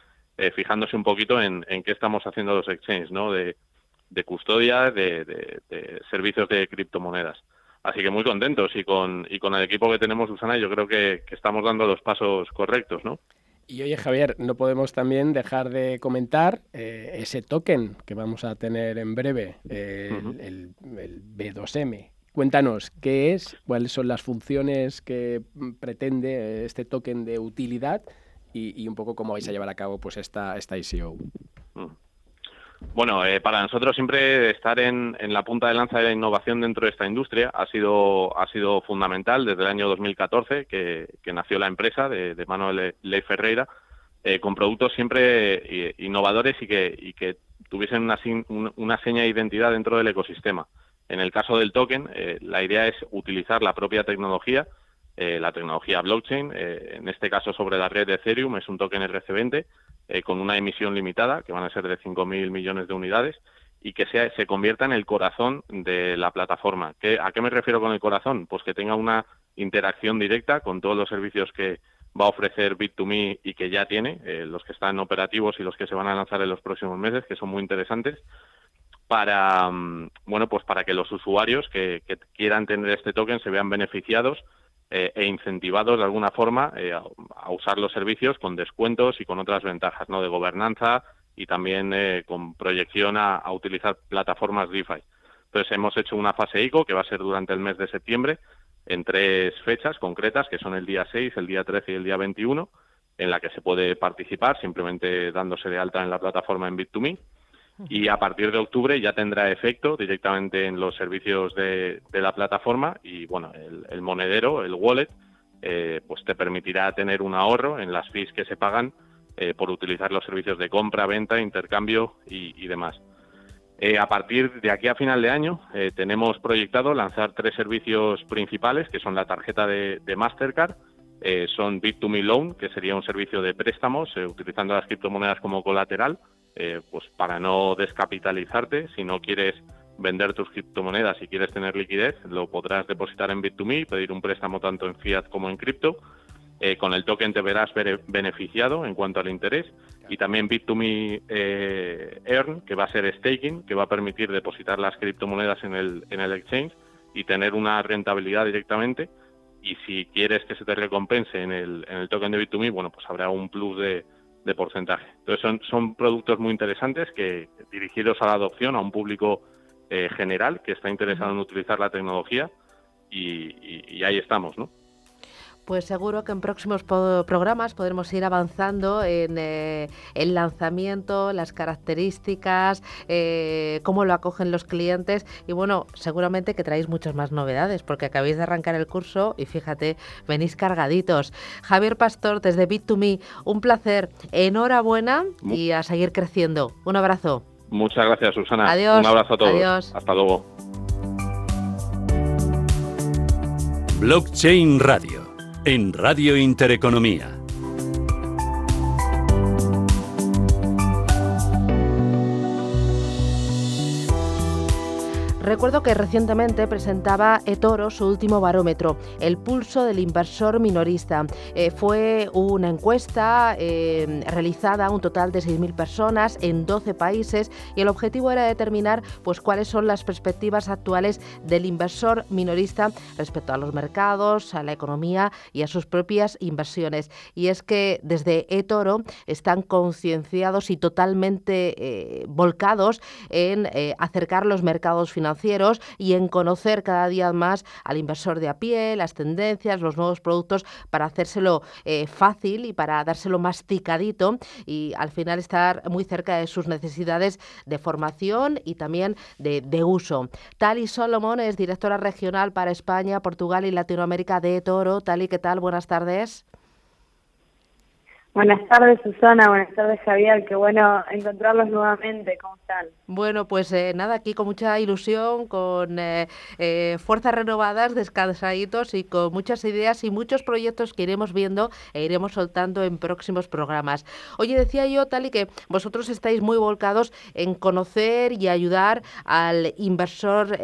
eh, fijándose un poquito en, qué estamos haciendo los exchanges, ¿no? De, custodia, de, servicios de criptomonedas. Así que muy contentos y con, y con el equipo que tenemos, Susana, yo creo que, estamos dando los pasos correctos, ¿no? Y oye, Javier, no podemos también dejar de comentar eh, ese token que vamos a tener en breve, el, B2M. Cuéntanos, ¿qué es? ¿Cuáles son las funciones que pretende este token de utilidad? Y, un poco cómo vais a llevar a cabo pues esta, esta ICO. Mm. Bueno, eh, para nosotros siempre estar en, en, la punta de lanza de la innovación dentro de esta industria ha sido, ha sido fundamental desde el año 2014 que, que nació la empresa de, de Manuel Ley Ferreira, eh, con productos siempre eh, innovadores y que, y que tuviesen una, una seña de identidad dentro del ecosistema. En el caso del token, la idea es utilizar la propia tecnología eh, la tecnología blockchain, eh, en este caso sobre la red de Ethereum, es un token RC20 eh, con una emisión limitada, que van a ser de 5.000 millones de unidades, y que sea, se convierta en el corazón de la plataforma. ¿A qué me refiero con el corazón? Pues que tenga una interacción directa con todos los servicios que va a ofrecer Bit2Me y que ya tiene, los que están operativos y los que se van a lanzar en los próximos meses, que son muy interesantes, para, mm, bueno, pues para que los usuarios que quieran tener este token se vean beneficiados eh, e incentivados de alguna forma eh, a, usar los servicios con descuentos y con otras ventajas ¿no? de gobernanza y también eh, con proyección a, utilizar plataformas DeFi. Entonces hemos hecho una fase ICO que va a ser durante el mes de septiembre en tres fechas concretas, que son el día 6, el día 13 y el día 21, en la que se puede participar simplemente dándose de alta en la plataforma en Bit2Me y a partir de octubre ya tendrá efecto directamente en los servicios de, la plataforma y bueno, el, monedero, el wallet, eh, pues te permitirá tener un ahorro en las fees que se pagan eh, por utilizar los servicios de compra, venta, intercambio y, demás. Eh, a partir de aquí a final de año tenemos proyectado lanzar tres servicios principales que son la tarjeta de, de Mastercard, son Bit2Me Loan, que sería un servicio de préstamos utilizando las criptomonedas como colateral, eh, pues para no descapitalizarte, si no quieres vender tus criptomonedas y quieres tener liquidez, lo podrás depositar en Bit2Me, pedir un préstamo tanto en fiat como en cripto. Eh, con el token te verás beneficiado en cuanto al interés y también Bit2Me eh, Earn, que va a ser staking, que va a permitir depositar las criptomonedas en el, en el exchange y tener una rentabilidad directamente. Y si quieres que se te recompense en el, en el token de Bit2Me, bueno, pues habrá un plus de, de porcentaje. Entonces son, son productos muy interesantes que dirigidos a la adopción a un público eh, general que está interesado en utilizar la tecnología y, ahí estamos, ¿no? Pues seguro que en próximos programas podremos ir avanzando en eh, el lanzamiento, las características, eh, cómo lo acogen los clientes y bueno, seguramente que traéis muchas más novedades porque acabáis de arrancar el curso y fíjate, venís cargaditos. Javier Pastor desde Bit2Me, un placer, enhorabuena y a seguir creciendo. Un abrazo. Muchas gracias, Susana. Adiós. Un abrazo a todos. Adiós. Hasta luego. Blockchain Radio en Radio Intereconomía. Recuerdo que recientemente presentaba eToro su último barómetro, el pulso del inversor minorista. Eh, fue una encuesta eh, realizada a un total de 6.000 personas en 12 países y el objetivo era determinar pues, cuáles son las perspectivas actuales del inversor minorista respecto a los mercados, a la economía y a sus propias inversiones. Y es que desde eToro están concienciados y totalmente eh, volcados en acercar los mercados financieros y en conocer cada día más al inversor de a pie, las tendencias, los nuevos productos para hacérselo eh, fácil y para dárselo masticadito y al final estar muy cerca de sus necesidades de formación y también de, de uso. Tali Solomon es directora regional para España, Portugal y Latinoamérica de Toro. Tali, ¿qué tal? Buenas tardes. Buenas tardes, Susana. Buenas tardes, Javier. Qué bueno encontrarlos nuevamente. ¿Cómo están? Bueno, pues eh, nada, aquí con mucha ilusión, con eh, eh, fuerzas renovadas, descansaditos y con muchas ideas y muchos proyectos que iremos viendo e iremos soltando en próximos programas. Oye, decía yo, tal y que vosotros estáis muy volcados en conocer y ayudar al inversor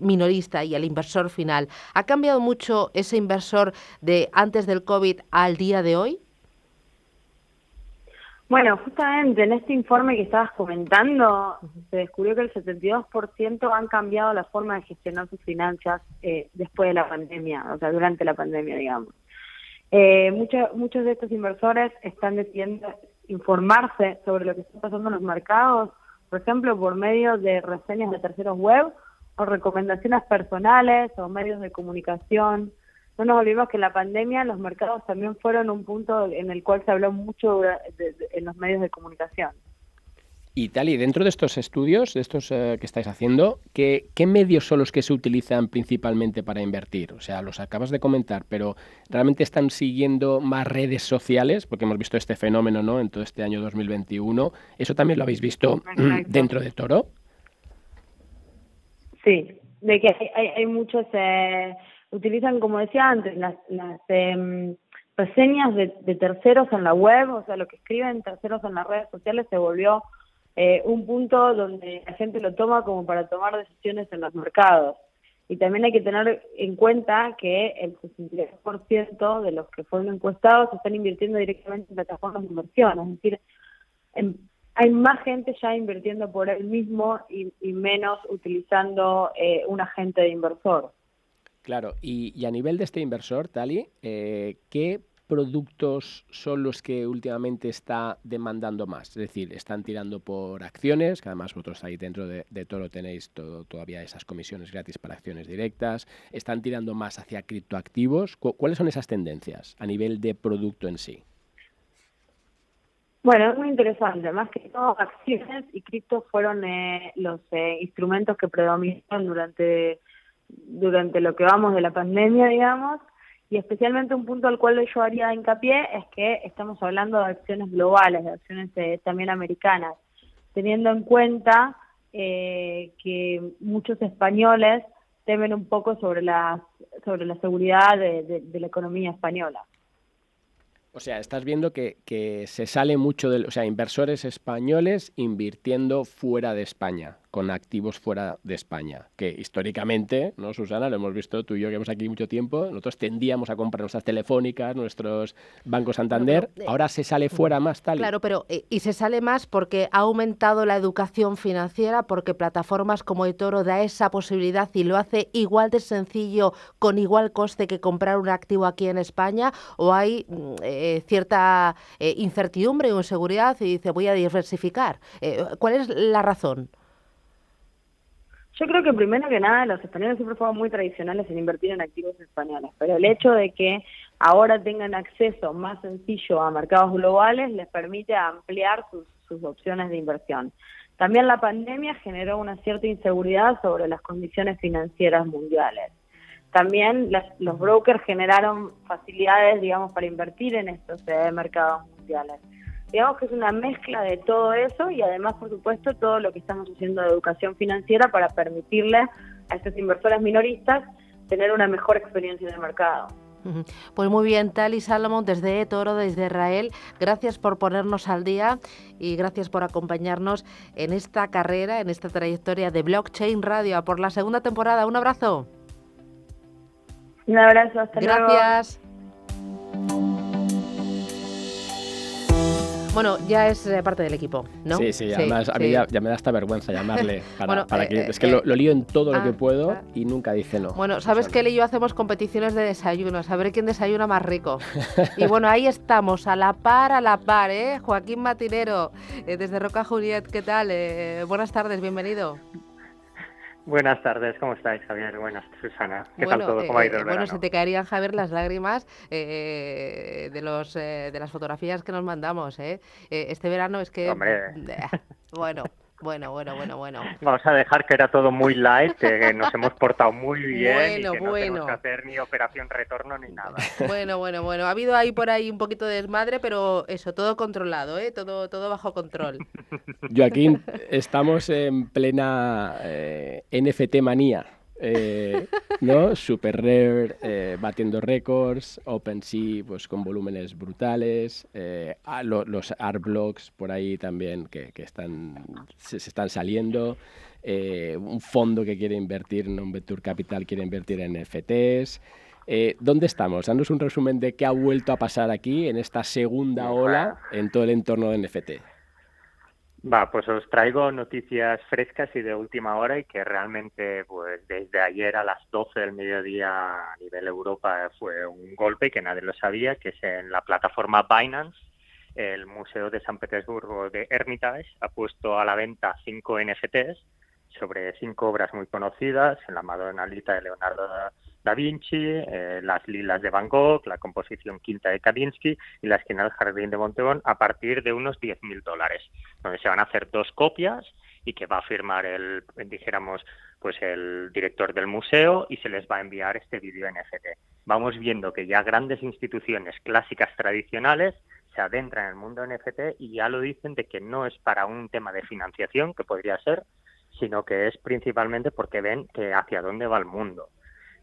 minorista y al inversor final. ¿Ha cambiado mucho ese inversor de antes del COVID al día de hoy? Bueno, justamente en este informe que estabas comentando, se descubrió que el 72% han cambiado la forma de gestionar sus finanzas eh, después de la pandemia, o sea, durante la pandemia, digamos. Eh, muchos, muchos de estos inversores están decidiendo informarse sobre lo que está pasando en los mercados, por ejemplo, por medio de reseñas de terceros web o recomendaciones personales o medios de comunicación no nos olvidemos que en la pandemia los mercados también fueron un punto en el cual se habló mucho en los medios de comunicación. Y tal, y dentro de estos estudios, de estos eh, que estáis haciendo, ¿qué, ¿qué, medios son los que se utilizan principalmente para invertir? O sea, los acabas de comentar, pero ¿realmente están siguiendo más redes sociales? Porque hemos visto este fenómeno ¿no? en todo este año 2021. ¿Eso también lo habéis visto dentro de Toro? Sí, de que hay, hay, muchos... Eh utilizan, como decía antes, las, las em, reseñas de, terceros en la web, o sea, lo que escriben terceros en las redes sociales se volvió eh, un punto donde la gente lo toma como para tomar decisiones en los mercados. Y también hay que tener en cuenta que el 63% de los que fueron encuestados están invirtiendo directamente en plataformas de inversión, es decir, hay más gente ya invirtiendo por él mismo y, menos utilizando eh, un agente de inversor. Claro, y, a nivel de este inversor, Tali, eh, ¿qué productos son los que últimamente está demandando más? Es decir, están tirando por acciones, que además vosotros ahí dentro de, Toro tenéis todavía esas comisiones gratis para acciones directas, están tirando más hacia criptoactivos. ¿Cuáles son esas tendencias a nivel de producto en sí? Bueno, es muy interesante. Más que todo, acciones y cripto fueron eh, los eh, instrumentos que predominaron durante durante lo que vamos de la pandemia, digamos, y especialmente un punto al cual yo haría hincapié es que estamos hablando de acciones globales, de acciones eh, también americanas, teniendo en cuenta eh, que muchos españoles temen un poco sobre la, sobre la seguridad de la economía española. O sea, estás viendo que, se sale mucho de, o sea, inversores españoles invirtiendo fuera de España, con activos fuera de España, que históricamente, ¿no, Susana? Lo hemos visto tú y yo que hemos aquí mucho tiempo, nosotros tendíamos a comprar nuestras telefónicas, nuestros bancos Santander, eh, ahora se sale fuera más tal. Claro, pero eh, y se sale más porque ha aumentado la educación financiera, porque plataformas como eToro da esa posibilidad y lo hace igual de sencillo, con igual coste que comprar un activo aquí en España, o hay mm, eh, cierta incertidumbre o inseguridad y dice voy a diversificar. ¿Cuál es la razón? Yo creo que primero que nada los españoles siempre fueron muy tradicionales en invertir en activos españoles, pero el hecho de que ahora tengan acceso más sencillo a mercados globales les permite ampliar sus, opciones de inversión. También la pandemia generó una cierta inseguridad sobre las condiciones financieras mundiales. También los brokers generaron facilidades, digamos, para invertir en estos eh, mercados mundiales. Digamos que es una mezcla de todo eso y además, por supuesto, todo lo que estamos haciendo de educación financiera para permitirle a estos inversores minoristas tener una mejor experiencia en el mercado. Pues muy bien, Tali Salomón desde Toro, desde Israel. Gracias por ponernos al día y gracias por acompañarnos en esta carrera, en esta trayectoria de Blockchain Radio por la segunda temporada. Un abrazo. Un abrazo, hasta luego. Gracias. Bueno, ya es eh, parte del equipo, ¿no? Sí, sí, además a mí ya, me da hasta vergüenza llamarle para, que... Eh, es que lo, lío en todo lo que ah, puedo ah. y nunca dice no. Bueno, sabes que él y yo hacemos competiciones de desayunos, a ver quién desayuna más rico. y bueno, ahí estamos, a la par, a la par, ¿eh? Joaquín Matinero, eh, desde Roca Juliet, ¿qué tal? buenas tardes, bienvenido. Buenas tardes, ¿cómo estáis, Javier? Buenas, Susana. ¿Qué tal todo? ¿Cómo ha ido el eh, Bueno, se te caerían, Javier, las lágrimas eh, de los de las fotografías que nos mandamos, ¿eh? este verano es que... Hombre... Bueno... Bueno, bueno, bueno, bueno. Vamos a dejar que era todo muy light, que nos hemos portado muy bien y que no tenemos que hacer ni operación retorno ni nada. Bueno, bueno, bueno. Ha habido ahí por ahí un poquito de desmadre, pero eso, todo controlado, ¿eh? Todo, todo bajo control. Joaquín, estamos en plena eh, NFT manía. Eh, ¿no? Super Rare eh, batiendo récords, OpenSea pues con volúmenes brutales, eh, los art blocks por ahí también que, están, se, están saliendo, un fondo que quiere invertir, Non Venture Capital quiere invertir en NFTs. ¿Dónde estamos? Danos un resumen de qué ha vuelto a pasar aquí en esta segunda ola en todo el entorno de NFT. Va, pues os traigo noticias frescas y de última hora y que realmente, pues desde ayer a las 12 del mediodía a nivel Europa fue un golpe que nadie lo sabía, que es en la plataforma Binance. El Museo de San Petersburgo de Hermitage ha puesto a la venta cinco NFTs sobre cinco obras muy conocidas, la Madonna Lita de Leonardo Da Vinci, eh, las lilas de Van Gogh, la composición quinta de Kandinsky y la esquina del jardín de Montebón a partir de unos 10.000 dólares, donde se van a hacer dos copias y que va a firmar el, dijéramos, pues el director del museo y se les va a enviar este vídeo NFT. Vamos viendo que ya grandes instituciones clásicas tradicionales se adentran en el mundo NFT y ya lo dicen de que no es para un tema de financiación, que podría ser, sino que es principalmente porque ven que hacia dónde va el mundo.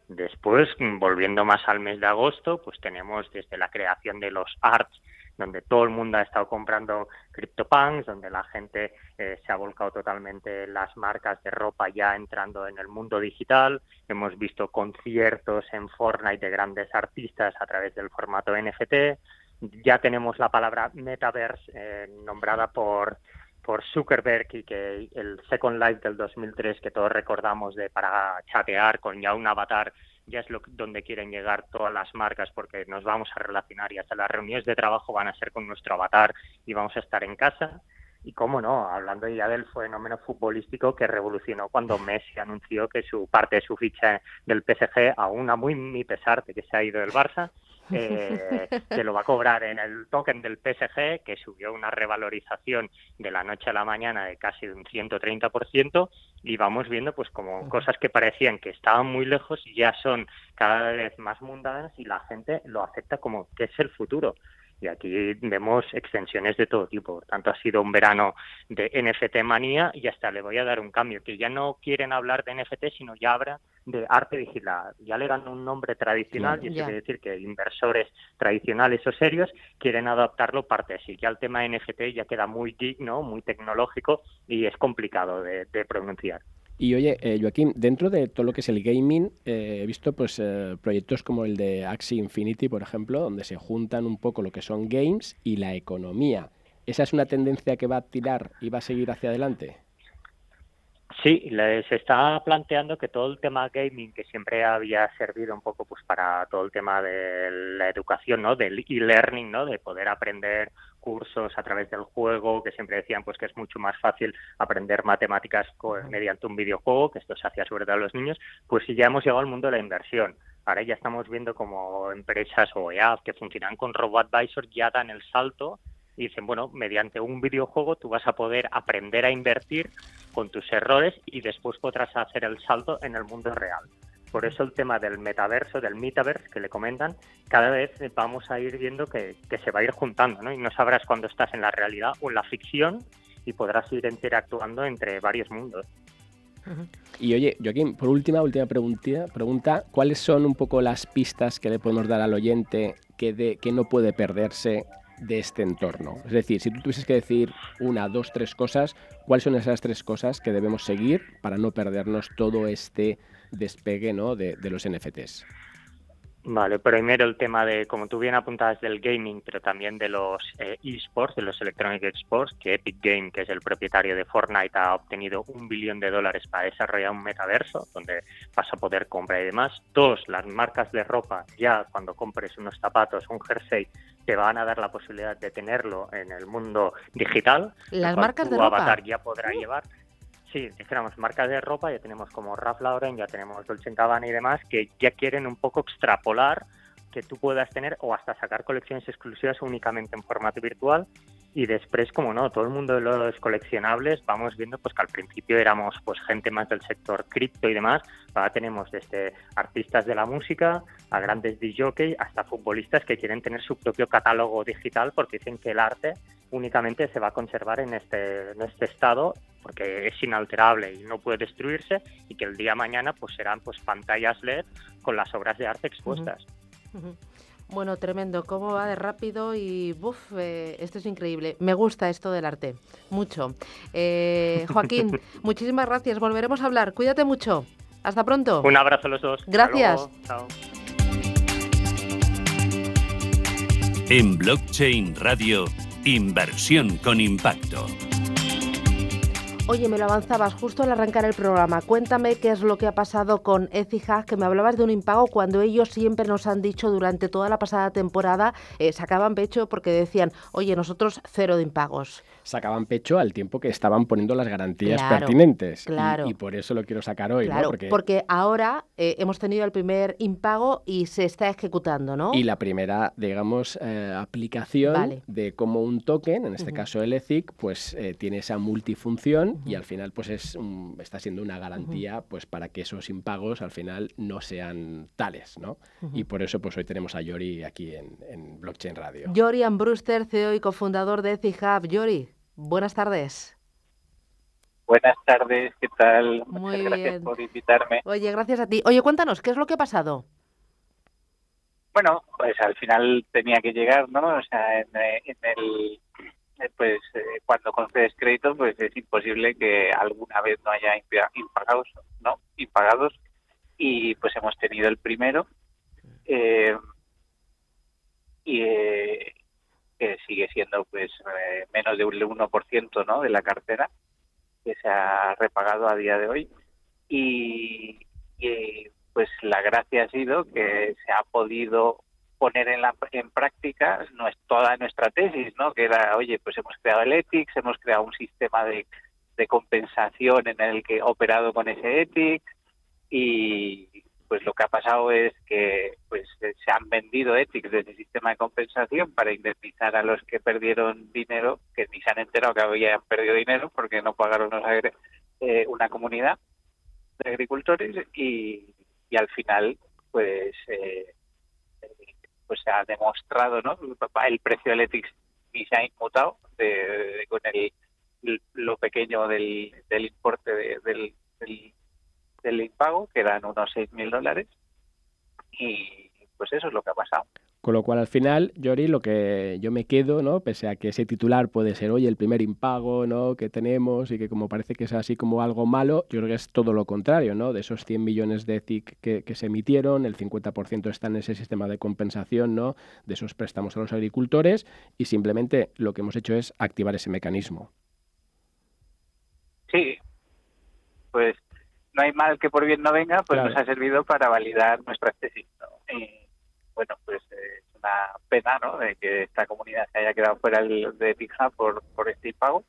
Después, volviendo más al mes de agosto, pues tenemos desde la creación de los arts, donde todo el mundo ha estado comprando CryptoPunks, donde la gente eh, se ha volcado totalmente las marcas de ropa ya entrando en el mundo digital. Hemos visto conciertos en Fortnite de grandes artistas a través del formato NFT. Ya tenemos la palabra metaverse eh, nombrada por por Zuckerberg y que el Second Life del 2003 que todos recordamos de para chatear con ya un avatar ya es lo donde quieren llegar todas las marcas porque nos vamos a relacionar y hasta las reuniones de trabajo van a ser con nuestro avatar y vamos a estar en casa. Y cómo no, hablando ya del fenómeno futbolístico que revolucionó cuando Messi anunció que su parte de su ficha del PSG, aún a muy mi pesar de que se ha ido del Barça, eh, que lo va a cobrar en el token del PSG, que subió una revalorización de la noche a la mañana de casi un 130%, y vamos viendo pues como cosas que parecían que estaban muy lejos ya son cada vez más mundanas y la gente lo acepta como que es el futuro. Y aquí vemos extensiones de todo tipo. Por tanto, ha sido un verano de NFT manía y hasta le voy a dar un cambio, que ya no quieren hablar de NFT, sino ya hablan de arte digital. Ya le dan un nombre tradicional y eso quiere decir que inversores tradicionales o serios quieren adaptarlo parte así. Ya el tema NFT ya queda muy geek, muy tecnológico y es complicado de pronunciar. Y oye, eh, Joaquín, dentro de todo lo que es el gaming, eh, he visto pues eh, proyectos como el de Axie Infinity, por ejemplo, donde se juntan un poco lo que son games y la economía. ¿Esa es una tendencia que va a tirar y va a seguir hacia adelante? Sí, se está planteando que todo el tema gaming, que siempre había servido un poco pues para todo el tema de la educación, ¿no? Del e-learning, ¿no? De poder aprender cursos a través del juego, que siempre decían pues que es mucho más fácil aprender matemáticas mediante un videojuego, que esto se hacía sobre todo a los niños, pues ya hemos llegado al mundo de la inversión Ahora ya estamos viendo como empresas o EAP que funcionan con RoboAdvisor ya dan el salto y dicen, bueno, mediante un videojuego tú vas a poder aprender a invertir con tus errores y después podrás hacer el salto en el mundo real. Por eso el tema del metaverso, del metaverse que le comentan, cada vez vamos a ir viendo que, se va a ir juntando, ¿no? Y no sabrás cuándo estás en la realidad o en la ficción y podrás ir interactuando entre varios mundos. Y oye, Joaquín, por última, última pregunta, pregunta, ¿cuáles son un poco las pistas que le podemos dar al oyente que, de, que no puede perderse de este entorno? Es decir, si tú tuvieses que decir una, dos, tres cosas, ¿cuáles son esas tres cosas que debemos seguir para no perdernos todo este despegue ¿no? de, de los NFTs? Vale, primero el tema de, como tú bien apuntabas, del gaming, pero también de los eh, esports, de los Electronic Sports, que Epic Game, que es el propietario de Fortnite, ha obtenido un billón de dólares para desarrollar un metaverso donde vas a poder comprar y demás. Dos, las marcas de ropa, ya cuando compres unos zapatos, un jersey, te van a dar la posibilidad de tenerlo en el mundo digital. Las marcas de ropa. avatar ya podrá uh. llevar sí, dijéramos marcas de ropa, ya tenemos como Ralph Lauren, ya tenemos Dolce Gabbana y demás, que ya quieren un poco extrapolar que tú puedas tener o hasta sacar colecciones exclusivas únicamente en formato virtual. Y después como no todo el mundo de los coleccionables vamos viendo pues que al principio éramos pues gente más del sector cripto y demás. Ahora tenemos desde artistas de la música a grandes DJ hasta futbolistas que quieren tener su propio catálogo digital porque dicen que el arte únicamente se va a conservar en este en este estado porque es inalterable y no puede destruirse y que el día mañana pues serán pues pantallas LED con las obras de arte expuestas bueno, tremendo. ¿Cómo va de rápido? Y buf, eh, esto es increíble. Me gusta esto del arte. Mucho. Eh, Joaquín, muchísimas gracias. Volveremos a hablar. Cuídate mucho. Hasta pronto. Un abrazo a los dos. Gracias. Chao. En Blockchain Radio, inversión con impacto. Oye, me lo avanzabas justo al arrancar el programa. Cuéntame qué es lo que ha pasado con Etihad, que me hablabas de un impago cuando ellos siempre nos han dicho durante toda la pasada temporada, eh, sacaban pecho porque decían, oye, nosotros cero de impagos sacaban pecho al tiempo que estaban poniendo las garantías pertinentes. Claro. Y, por eso lo quiero sacar hoy, claro, Porque, porque ahora eh, hemos tenido el primer impago y se está ejecutando, ¿no? Y la primera, digamos, eh, aplicación de cómo un token, en este caso el ETHIC, pues eh, tiene esa multifunción y al final pues es está siendo una garantía pues para que esos impagos al final no sean tales, ¿no? Y por eso pues hoy tenemos a Yori aquí en, en Blockchain Radio. Yori Ambruster, CEO y cofundador de Ethic Hub. Yori, Buenas tardes. Buenas tardes, ¿qué tal? Muchas gracias por invitarme. Oye, gracias a ti. Oye, cuéntanos, ¿qué es lo que ha pasado? Bueno, pues al final tenía que llegar, ¿no? O sea, en, eh, el eh, pues eh, cuando concedes crédito, pues es imposible que alguna vez no haya impagados, ¿no? Impagados y pues hemos tenido el primero eh, y que sigue siendo pues eh, menos de un 1% ¿no? de la cartera que se ha repagado a día de hoy y, pues la gracia ha sido que se ha podido poner en, la, en práctica no es toda nuestra tesis, ¿no? Que era, oye, pues hemos creado el ETICS, hemos creado un sistema de, de compensación en el que he operado con ese ETICS y, pues lo que ha pasado es que pues se han vendido éticos de ese sistema de compensación para indemnizar a los que perdieron dinero, que ni se han enterado que habían perdido dinero porque no pagaron eh, una comunidad de agricultores y, al final pues eh, pues se ha demostrado no el precio del ETIX y se ha inmutado con el, lo pequeño del, del importe del del impago, que eran unos 6.000 dólares, y pues eso es lo que ha pasado. Con lo cual, al final, Yori, lo que yo me quedo, ¿no? Pese a que ese titular puede ser, oye, el primer impago, ¿no? Que tenemos y que como parece que es así como algo malo, yo creo que es todo lo contrario, ¿no? De esos 100 millones de ETIC que, que se emitieron, el 50% está en ese sistema de compensación, ¿no? De esos préstamos a los agricultores y simplemente lo que hemos hecho es activar ese mecanismo. Sí, pues no hay mal que por bien no venga, pues nos ha servido para validar nuestras tesis. Y bueno, pues eh, es una pena ¿no? de que esta comunidad se haya quedado fuera de Pija por, por este impago,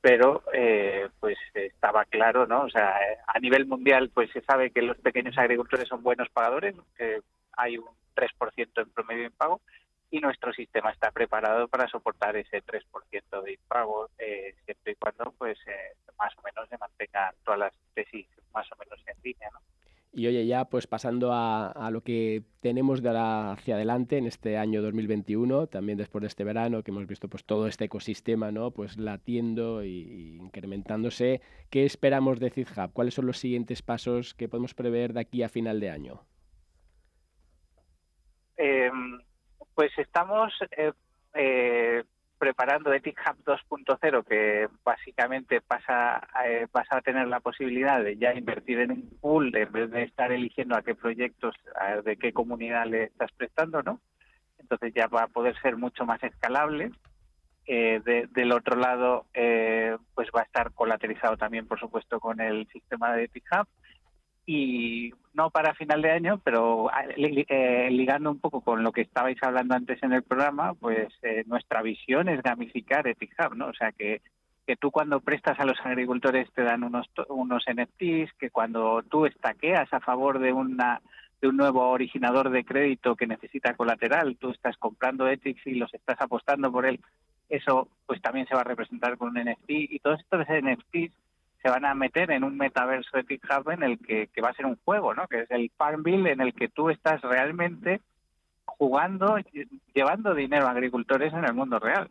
pero eh, pues estaba claro, ¿no? O sea, a nivel mundial pues se sabe que los pequeños agricultores son buenos pagadores, que hay un 3% en promedio de impago y nuestro sistema está preparado para soportar ese 3% de impago eh, siempre y cuando pues eh, más o menos se mantengan todas las tesis más o menos en línea, ¿no? Y oye, ya pues pasando a, lo que tenemos de ahora hacia adelante en este año 2021, también después de este verano que hemos visto pues todo este ecosistema, ¿no? Pues latiendo y, incrementándose, ¿qué esperamos de CITHub? ¿Cuáles son los siguientes pasos que podemos prever de aquí a final de año? Em, pues estamos eh, eh, preparando Ethic Hub 2.0, que básicamente pasa, eh, a tener la posibilidad de ya invertir en un pool en vez de estar eligiendo a qué proyectos, de qué comunidad le estás prestando, ¿no? Entonces ya va a poder ser mucho más escalable. Eh, del otro lado, eh, pues va a estar colateralizado también, por supuesto, con el sistema de Ethic Hub y no para final de año, pero eh, ligando un poco con lo que estabais hablando antes en el programa, pues eh, nuestra visión es gamificar Ethic Hub, ¿no? O sea, que, que tú cuando prestas a los agricultores te dan unos, unos NFTs, que cuando tú estaqueas a favor de una de un nuevo originador de crédito que necesita colateral, tú estás comprando Ethics y los estás apostando por él, eso pues también se va a representar con un NFT y todos estos NFTs se van a meter en un metaverso de Hub en el que, va a ser un juego, ¿no? Que es el Farmville en el que tú estás realmente jugando, llevando dinero a agricultores en el mundo real.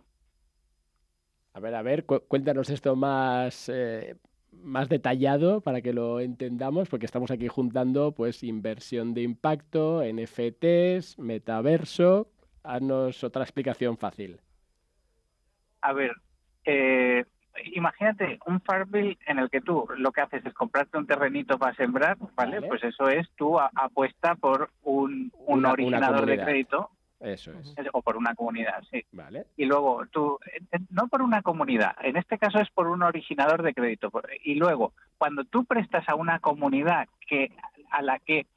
A ver, a ver, cuéntanos esto más, eh, más detallado para que lo entendamos, porque estamos aquí juntando pues inversión de impacto, NFTs, metaverso. Haznos otra explicación fácil. A ver, eh, imagínate un Farmville en el que tú lo que haces es comprarte un terrenito para sembrar, ¿vale? Pues eso es tu apuesta por un, un originador de crédito. Eso es. O por una comunidad, sí. Vale. Y luego tú, no por una comunidad, en este caso es por un originador de crédito. Y luego, cuando tú prestas a una comunidad que a la que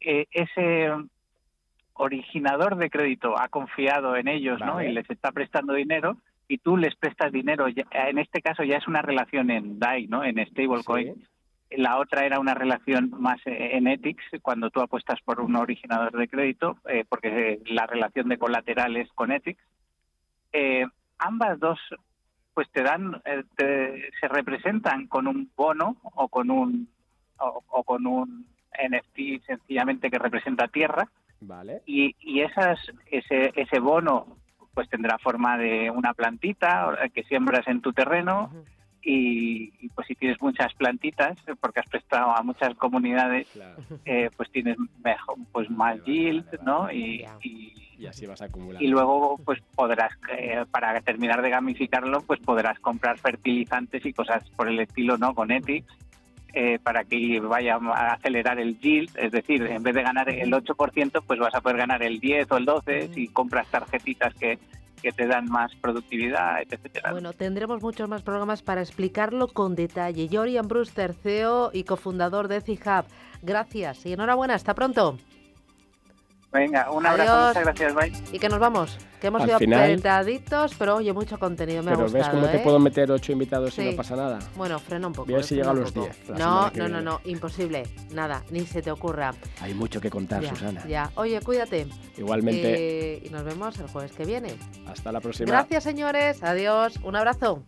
eh, ese originador de crédito ha confiado en ellos, ¿no? Y les está prestando dinero, y tú les prestas dinero, en este caso ya es una relación en DAI, ¿no? En stablecoin. La otra era una relación más en ethics, cuando tú apuestas por un originador de crédito, eh, porque la relación de colateral es con ethics. Eh, ambas dos, pues te dan, eh, se representan con un bono o con un o, con un NFT sencillamente que representa tierra. Vale. Y, y esas, ese, ese bono pues tendrá forma de una plantita que siembras en tu terreno y, pues si tienes muchas plantitas, porque has prestado a muchas comunidades, eh, pues tienes mejor, pues más yield, ¿no? Y, así vas acumulando. Y luego pues podrás, eh, para terminar de gamificarlo, pues podrás comprar fertilizantes y cosas por el estilo, ¿no? Con Ethics. Eh, para que vaya a acelerar el yield, es decir, en vez de ganar el 8%, pues vas a poder ganar el 10 o el 12 si compras tarjetitas que, que te dan más productividad, etcétera. Bueno, tendremos muchos más programas para explicarlo con detalle. Jorian Brewster, CEO y cofundador de Hub. Gracias y enhorabuena, hasta pronto. Venga, un abrazo, muchas gracias, bye. Y que nos vamos, que hemos sido apretaditos, pero oye, mucho contenido, me pero ha gustado. ¿ves cómo te ¿eh? puedo meter ocho invitados y no pasa nada? Bueno, frena un poco. Voy a ver si llega a los diez. No, no, no, no, imposible, nada, ni se te ocurra. Hay mucho que contar, Susana. Ya, oye, cuídate. Igualmente. Eh, y nos vemos el jueves que viene. Hasta la próxima. Gracias, señores, adiós, un abrazo.